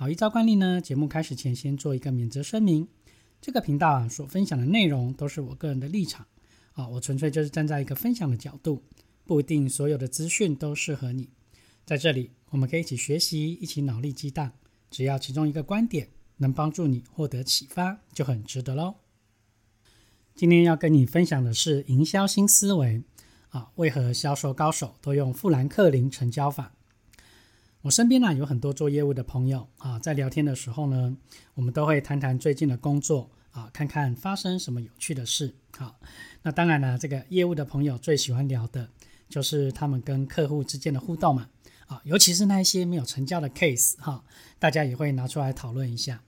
好，依照惯例呢，节目开始前先做一个免责声明。这个频道啊所分享的内容都是我个人的立场啊，我纯粹就是站在一个分享的角度，不一定所有的资讯都适合你。在这里，我们可以一起学习，一起脑力激荡，只要其中一个观点能帮助你获得启发，就很值得喽。今天要跟你分享的是营销新思维啊，为何销售高手都用富兰克林成交法？我身边呢有很多做业务的朋友啊，在聊天的时候呢，我们都会谈谈最近的工作啊，看看发生什么有趣的事。好，那当然呢，这个业务的朋友最喜欢聊的就是他们跟客户之间的互动嘛。啊，尤其是那一些没有成交的 case 哈，大家也会拿出来讨论一下。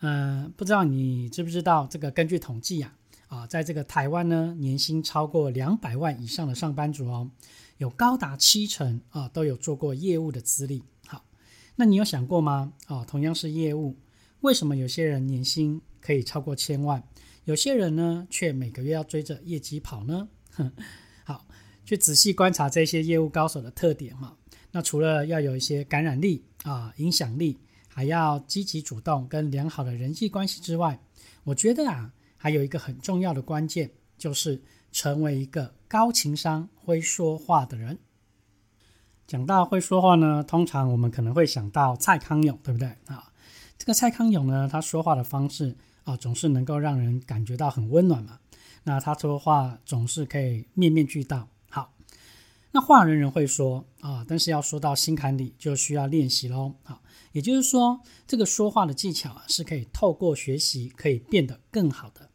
嗯，不知道你知不知道这个？根据统计呀，啊，在这个台湾呢，年薪超过两百万以上的上班族哦。有高达七成啊，都有做过业务的资历。好，那你有想过吗？啊，同样是业务，为什么有些人年薪可以超过千万，有些人呢却每个月要追着业绩跑呢？好，去仔细观察这些业务高手的特点哈。那除了要有一些感染力啊、影响力，还要积极主动跟良好的人际关系之外，我觉得啊，还有一个很重要的关键就是。成为一个高情商、会说话的人。讲到会说话呢，通常我们可能会想到蔡康永，对不对啊？这个蔡康永呢，他说话的方式啊，总是能够让人感觉到很温暖嘛。那他说话总是可以面面俱到。好，那话人人会说啊，但是要说到心坎里，就需要练习喽。好，也就是说，这个说话的技巧啊，是可以透过学习可以变得更好的。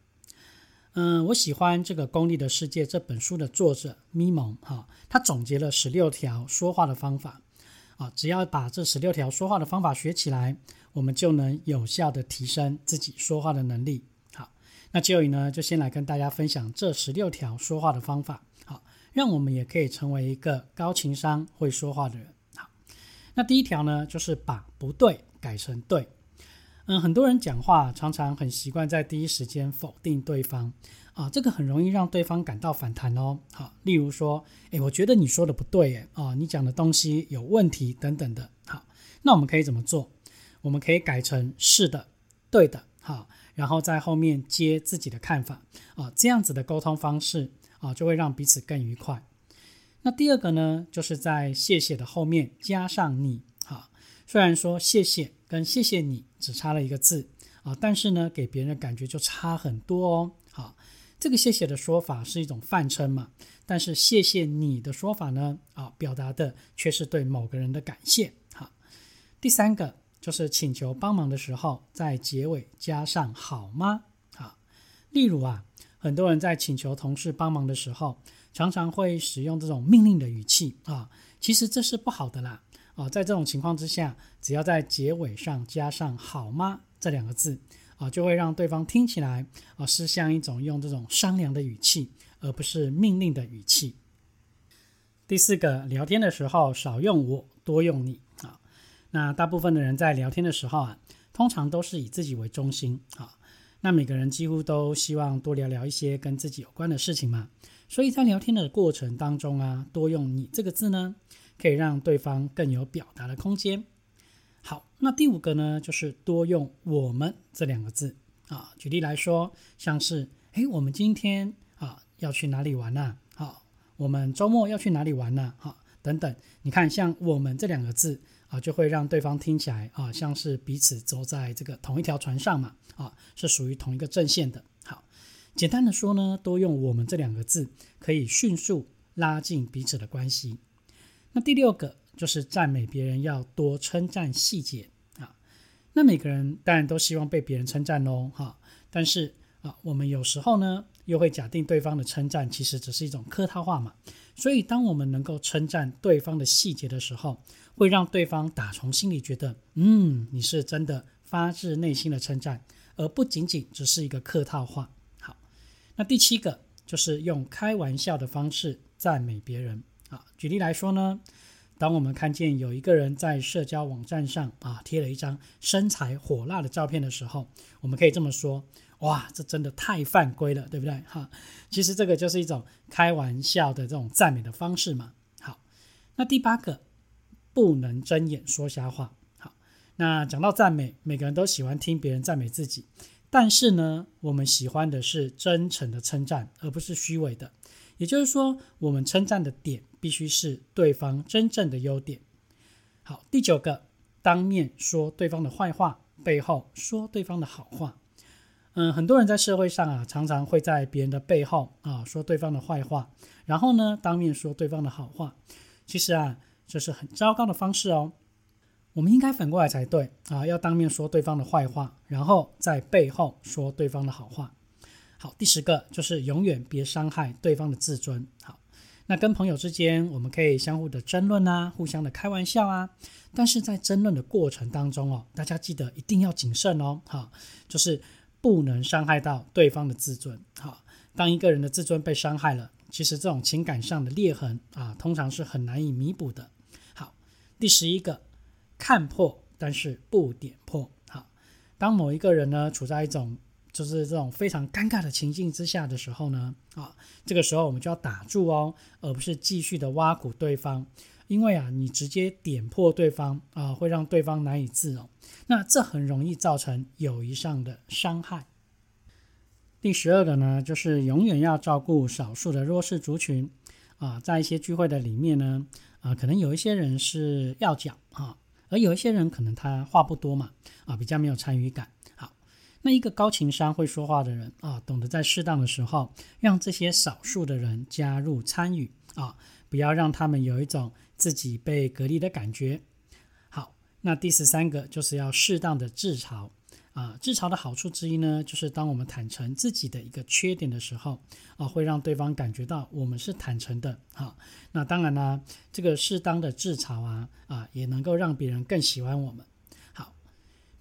嗯，我喜欢这个《功利的世界》这本书的作者咪蒙哈，他总结了十六条说话的方法啊，只要把这十六条说话的方法学起来，我们就能有效的提升自己说话的能力。好，那 Joey 呢，就先来跟大家分享这十六条说话的方法，好，让我们也可以成为一个高情商、会说话的人。好，那第一条呢，就是把不对改成对。嗯，很多人讲话常常很习惯在第一时间否定对方啊，这个很容易让对方感到反弹哦。好，例如说，诶，我觉得你说的不对，诶，啊，你讲的东西有问题等等的。好，那我们可以怎么做？我们可以改成是的，对的，好，然后在后面接自己的看法啊，这样子的沟通方式啊，就会让彼此更愉快。那第二个呢，就是在谢谢的后面加上你。好，虽然说谢谢。跟谢谢你只差了一个字啊，但是呢，给别人的感觉就差很多哦。好，这个谢谢的说法是一种泛称嘛，但是谢谢你的说法呢，啊，表达的却是对某个人的感谢。好，第三个就是请求帮忙的时候，在结尾加上好吗？好，例如啊，很多人在请求同事帮忙的时候，常常会使用这种命令的语气啊，其实这是不好的啦。啊，在这种情况之下，只要在结尾上加上“好吗”这两个字，啊，就会让对方听起来啊是像一种用这种商量的语气，而不是命令的语气。第四个，聊天的时候少用我，多用你啊。那大部分的人在聊天的时候啊，通常都是以自己为中心啊。那每个人几乎都希望多聊聊一些跟自己有关的事情嘛。所以在聊天的过程当中啊，多用你这个字呢。可以让对方更有表达的空间。好，那第五个呢，就是多用“我们”这两个字啊。举例来说，像是“诶，我们今天啊要去哪里玩呢？”好，我们周末要去哪里玩呢？好，等等。你看，像“我们”这两个字啊，就会让对方听起来啊，像是彼此走在这个同一条船上嘛，啊，是属于同一个阵线的。好，简单的说呢，多用“我们”这两个字，可以迅速拉近彼此的关系。那第六个就是赞美别人要多称赞细节啊。那每个人当然都希望被别人称赞喽，哈。但是啊，我们有时候呢又会假定对方的称赞其实只是一种客套话嘛，所以，当我们能够称赞对方的细节的时候，会让对方打从心里觉得，嗯，你是真的发自内心的称赞，而不仅仅只是一个客套话。好，那第七个就是用开玩笑的方式赞美别人。啊，举例来说呢，当我们看见有一个人在社交网站上啊贴了一张身材火辣的照片的时候，我们可以这么说：哇，这真的太犯规了，对不对？哈，其实这个就是一种开玩笑的这种赞美的方式嘛。好，那第八个，不能睁眼说瞎话。好，那讲到赞美，每个人都喜欢听别人赞美自己，但是呢，我们喜欢的是真诚的称赞，而不是虚伪的。也就是说，我们称赞的点必须是对方真正的优点。好，第九个，当面说对方的坏话，背后说对方的好话。嗯，很多人在社会上啊，常常会在别人的背后啊说对方的坏话，然后呢，当面说对方的好话。其实啊，这是很糟糕的方式哦。我们应该反过来才对啊，要当面说对方的坏话，然后在背后说对方的好话。好，第十个就是永远别伤害对方的自尊。好，那跟朋友之间，我们可以相互的争论啊，互相的开玩笑啊，但是在争论的过程当中哦，大家记得一定要谨慎哦。好，就是不能伤害到对方的自尊。好，当一个人的自尊被伤害了，其实这种情感上的裂痕啊，通常是很难以弥补的。好，第十一个，看破但是不点破。好，当某一个人呢处在一种就是这种非常尴尬的情境之下的时候呢，啊，这个时候我们就要打住哦，而不是继续的挖苦对方，因为啊，你直接点破对方啊，会让对方难以自容，那这很容易造成友谊上的伤害。第十二个呢，就是永远要照顾少数的弱势族群啊，在一些聚会的里面呢，啊，可能有一些人是要讲啊，而有一些人可能他话不多嘛，啊，比较没有参与感。那一个高情商会说话的人啊，懂得在适当的时候让这些少数的人加入参与啊，不要让他们有一种自己被隔离的感觉。好，那第十三个就是要适当的自嘲啊，自嘲的好处之一呢，就是当我们坦诚自己的一个缺点的时候啊，会让对方感觉到我们是坦诚的。好，那当然呢，这个适当的自嘲啊啊，也能够让别人更喜欢我们。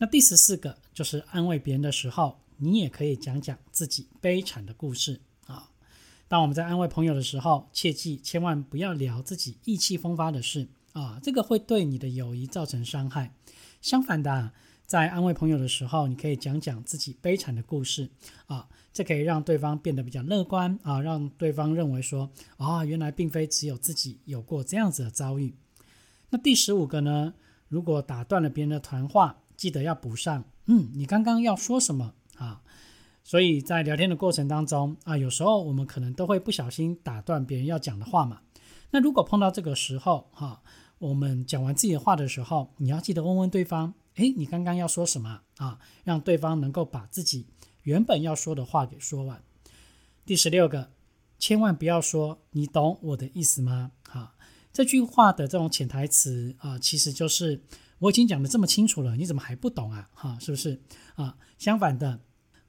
那第十四个就是安慰别人的时候，你也可以讲讲自己悲惨的故事啊。当我们在安慰朋友的时候，切记千万不要聊自己意气风发的事啊，这个会对你的友谊造成伤害。相反的，在安慰朋友的时候，你可以讲讲自己悲惨的故事啊，这可以让对方变得比较乐观啊，让对方认为说啊，原来并非只有自己有过这样子的遭遇。那第十五个呢？如果打断了别人的谈话，记得要补上，嗯，你刚刚要说什么啊？所以在聊天的过程当中啊，有时候我们可能都会不小心打断别人要讲的话嘛。那如果碰到这个时候哈，我们讲完自己的话的时候，你要记得问问对方，诶，你刚刚要说什么啊？让对方能够把自己原本要说的话给说完。第十六个，千万不要说你懂我的意思吗？哈，这句话的这种潜台词啊，其实就是。我已经讲的这么清楚了，你怎么还不懂啊？哈，是不是啊？相反的，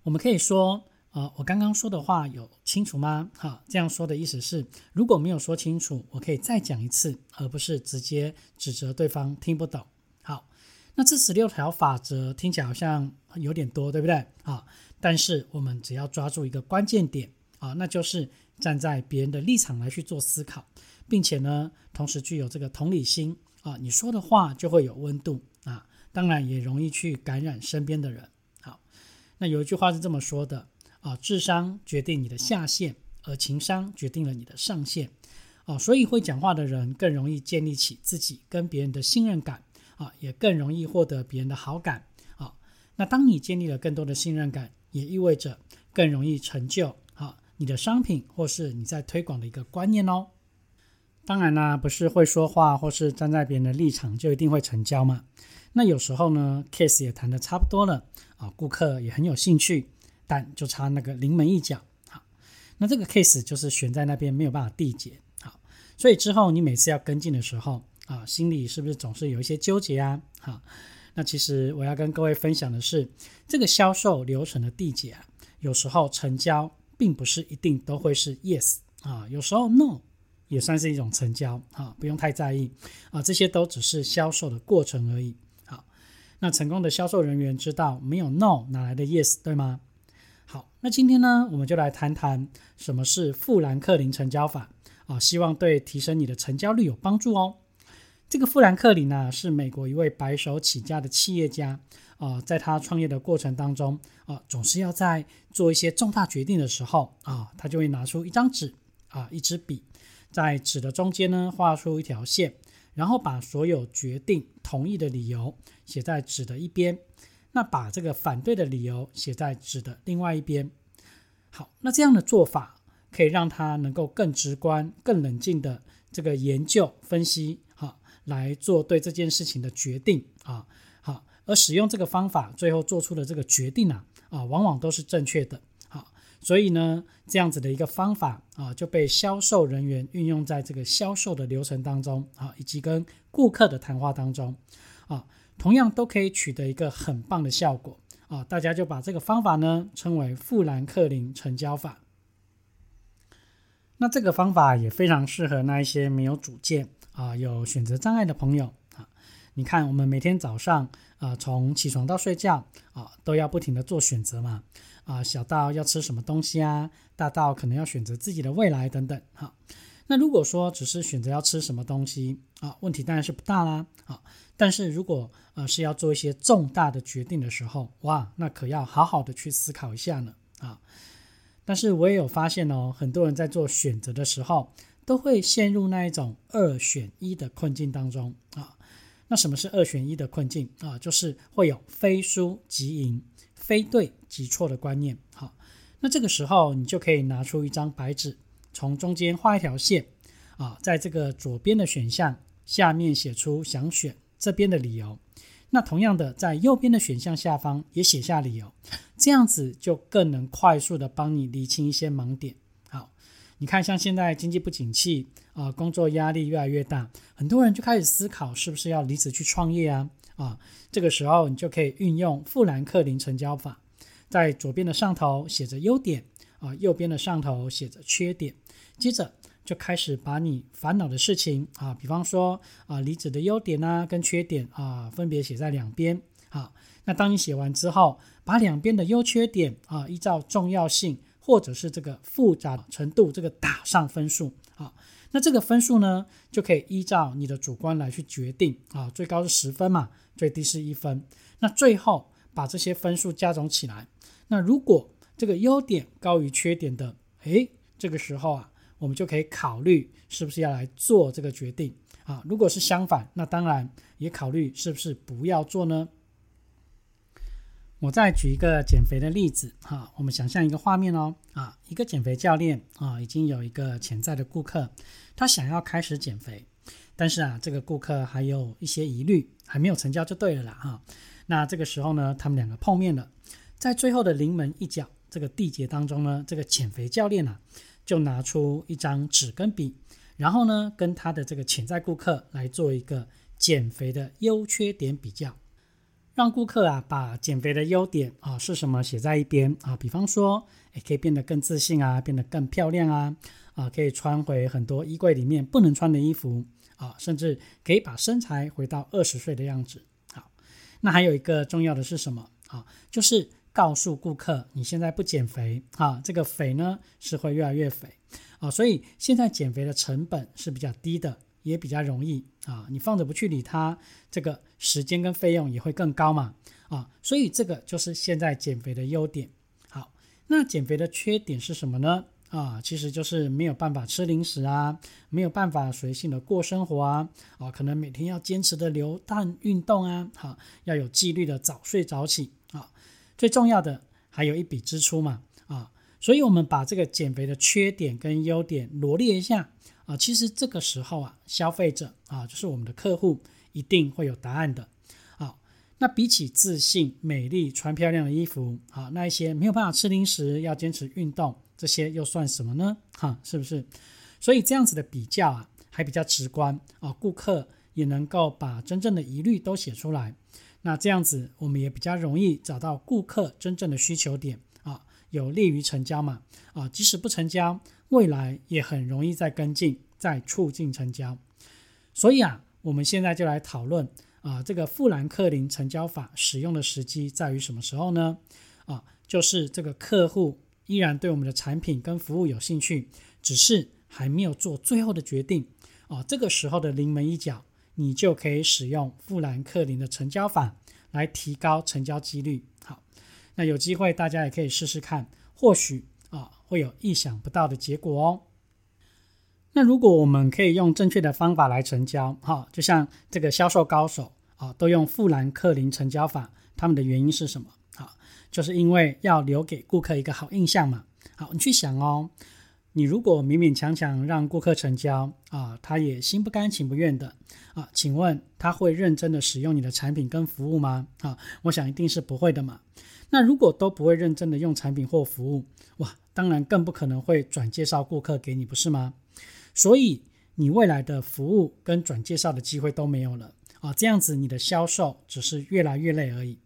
我们可以说啊，我刚刚说的话有清楚吗？哈，这样说的意思是，如果没有说清楚，我可以再讲一次，而不是直接指责对方听不懂。好，那这十六条法则听起来好像有点多，对不对？啊，但是我们只要抓住一个关键点啊，那就是站在别人的立场来去做思考，并且呢，同时具有这个同理心。啊，你说的话就会有温度啊，当然也容易去感染身边的人。好，那有一句话是这么说的啊，智商决定你的下限，而情商决定了你的上限。啊，所以会讲话的人更容易建立起自己跟别人的信任感啊，也更容易获得别人的好感啊。那当你建立了更多的信任感，也意味着更容易成就啊你的商品或是你在推广的一个观念哦。当然啦，不是会说话或是站在别人的立场就一定会成交嘛。那有时候呢，case 也谈的差不多了啊，顾客也很有兴趣，但就差那个临门一脚。好，那这个 case 就是悬在那边没有办法缔结。好，所以之后你每次要跟进的时候啊，心里是不是总是有一些纠结啊？好，那其实我要跟各位分享的是，这个销售流程的缔结啊，有时候成交并不是一定都会是 yes 啊，有时候 no。也算是一种成交啊，不用太在意啊，这些都只是销售的过程而已。好，那成功的销售人员知道没有 no 哪来的 yes，对吗？好，那今天呢，我们就来谈谈什么是富兰克林成交法啊，希望对提升你的成交率有帮助哦。这个富兰克林呢，是美国一位白手起家的企业家啊，在他创业的过程当中啊，总是要在做一些重大决定的时候啊，他就会拿出一张纸啊，一支笔，在纸的中间呢画出一条线，然后把所有决定同意的理由写在纸的一边。那把这个反对的理由写在纸的另外一边。好，那这样的做法可以让他能够更直观、更冷静的这个研究分析，好来做对这件事情的决定啊。好，而使用这个方法，最后做出的这个决定啊，啊，往往都是正确的。所以呢，这样子的一个方法啊，就被销售人员运用在这个销售的流程当中啊，以及跟顾客的谈话当中啊。同样都可以取得一个很棒的效果啊！大家就把这个方法呢称为富兰克林成交法。那这个方法也非常适合那一些没有主见啊、有选择障碍的朋友啊。你看，我们每天早上啊，从起床到睡觉啊，都要不停的做选择嘛啊，小到要吃什么东西啊，大到可能要选择自己的未来等等哈。那如果说只是选择要吃什么东西啊，问题当然是不大啦啊。但是如果呃是要做一些重大的决定的时候，哇，那可要好好的去思考一下呢啊！但是我也有发现哦，很多人在做选择的时候，都会陷入那一种二选一的困境当中啊。那什么是二选一的困境啊？就是会有非输即赢、非对即错的观念。好，那这个时候你就可以拿出一张白纸，从中间画一条线啊，在这个左边的选项下面写出想选。这边的理由，那同样的，在右边的选项下方也写下理由，这样子就更能快速的帮你理清一些盲点。好，你看，像现在经济不景气啊，工作压力越来越大，很多人就开始思考是不是要离职去创业啊？啊，这个时候你就可以运用富兰克林成交法，在左边的上头写着优点啊，右边的上头写着缺点，接着。就开始把你烦恼的事情啊，比方说啊，离子的优点啊跟缺点啊，分别写在两边。好，那当你写完之后，把两边的优缺点啊，依照重要性或者是这个复杂程度，这个打上分数。好，那这个分数呢，就可以依照你的主观来去决定啊，最高是十分嘛，最低是一分。那最后把这些分数加总起来，那如果这个优点高于缺点的，诶，这个时候啊。我们就可以考虑是不是要来做这个决定啊？如果是相反，那当然也考虑是不是不要做呢？我再举一个减肥的例子哈，我们想象一个画面哦啊，一个减肥教练啊，已经有一个潜在的顾客，他想要开始减肥，但是啊，这个顾客还有一些疑虑，还没有成交就对了啦哈。那这个时候呢，他们两个碰面了，在最后的临门一脚这个缔结当中呢，这个减肥教练啊。就拿出一张纸跟笔，然后呢，跟他的这个潜在顾客来做一个减肥的优缺点比较，让顾客啊把减肥的优点啊是什么写在一边啊，比方说，也可以变得更自信啊，变得更漂亮啊，啊，可以穿回很多衣柜里面不能穿的衣服啊，甚至可以把身材回到二十岁的样子。好，那还有一个重要的是什么啊？就是。告诉顾客，你现在不减肥啊，这个肥呢是会越来越肥啊，所以现在减肥的成本是比较低的，也比较容易啊。你放着不去理它，这个时间跟费用也会更高嘛啊，所以这个就是现在减肥的优点。好，那减肥的缺点是什么呢？啊，其实就是没有办法吃零食啊，没有办法随性的过生活啊，啊，可能每天要坚持的流汗运动啊，好，要有纪律的早睡早起啊。最重要的还有一笔支出嘛，啊，所以我们把这个减肥的缺点跟优点罗列一下啊，其实这个时候啊，消费者啊，就是我们的客户一定会有答案的，啊，那比起自信、美丽、穿漂亮的衣服，啊，那一些没有办法吃零食、要坚持运动，这些又算什么呢？哈，是不是？所以这样子的比较啊，还比较直观啊，顾客也能够把真正的疑虑都写出来。那这样子，我们也比较容易找到顾客真正的需求点啊，有利于成交嘛啊，即使不成交，未来也很容易再跟进再促进成交。所以啊，我们现在就来讨论啊，这个富兰克林成交法使用的时机在于什么时候呢？啊，就是这个客户依然对我们的产品跟服务有兴趣，只是还没有做最后的决定啊。这个时候的临门一脚，你就可以使用富兰克林的成交法来提高成交几率。好，那有机会大家也可以试试看，或许啊会有意想不到的结果哦。那如果我们可以用正确的方法来成交，哈，就像这个销售高手啊，都用富兰克林成交法，他们的原因是什么？就是因为要留给顾客一个好印象嘛。好，你去想哦，你如果勉勉强强让顾客成交啊，他也心不甘情不愿的啊，请问他会认真的使用你的产品跟服务吗？啊，我想一定是不会的嘛。那如果都不会认真的用产品或服务，哇，当然更不可能会转介绍顾客给你，不是吗？所以你未来的服务跟转介绍的机会都没有了啊！这样子你的销售只是越来越累而已。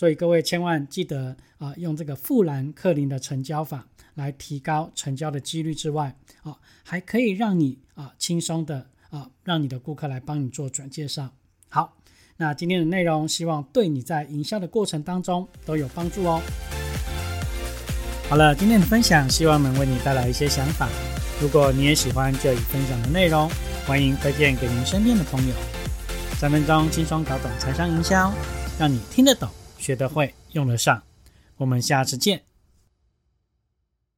所以各位千万记得啊，用这个富兰克林的成交法来提高成交的几率之外啊，还可以让你啊轻松的啊让你的顾客来帮你做转介绍。好，那今天的内容希望对你在营销的过程当中都有帮助哦。好了，今天的分享希望能为你带来一些想法。如果你也喜欢这里分享的内容，欢迎推荐给您身边的朋友。三分钟轻松搞懂财商营销，让你听得懂、学得会、用得上。我们下次见。